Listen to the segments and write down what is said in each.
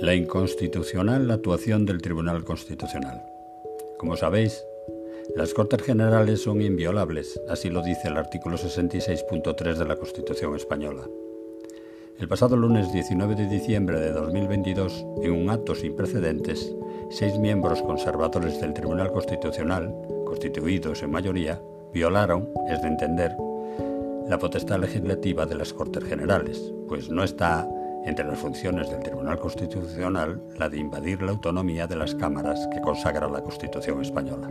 La inconstitucional actuación del Tribunal Constitucional. Como sabéis, las Cortes Generales son inviolables, así lo dice el artículo 66.3 de la Constitución española. El pasado lunes 19 de diciembre de 2022, en un acto sin precedentes, seis miembros conservadores del Tribunal Constitucional, constituidos en mayoría, violaron, es de entender, la potestad legislativa de las Cortes Generales, pues no está entre las funciones del Tribunal Constitucional la de invadir la autonomía de las cámaras que consagra la Constitución española.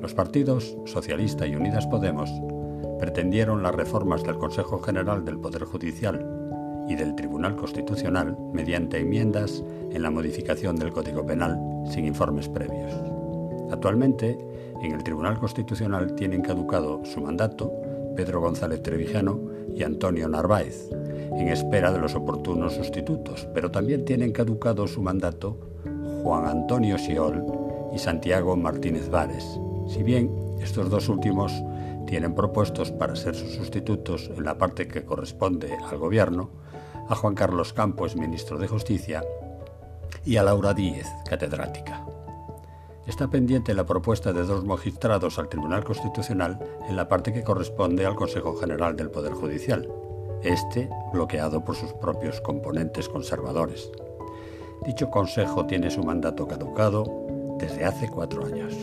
Los partidos Socialista y Unidas Podemos pretendieron las reformas del Consejo General del Poder Judicial y del Tribunal Constitucional mediante enmiendas en la modificación del Código Penal sin informes previos. Actualmente, en el Tribunal Constitucional tienen caducado su mandato Pedro González Trevijano y Antonio Narváez, en espera de los oportunos sustitutos, pero también tienen caducado su mandato Juan Antonio Siol y Santiago Martínez Vares, si bien estos dos últimos tienen propuestos para ser sus sustitutos en la parte que corresponde al Gobierno a Juan Carlos Campos, ministro de Justicia, y a Laura Díez, catedrática. Está pendiente la propuesta de dos magistrados al Tribunal Constitucional en la parte que corresponde al Consejo General del Poder Judicial, este bloqueado por sus propios componentes conservadores. Dicho Consejo tiene su mandato caducado desde hace cuatro años.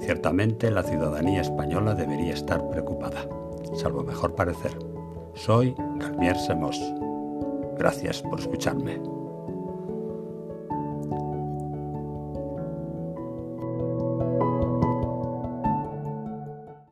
Ciertamente la ciudadanía española debería estar preocupada, salvo mejor parecer. Soy Galmier Semos. Gracias por escucharme.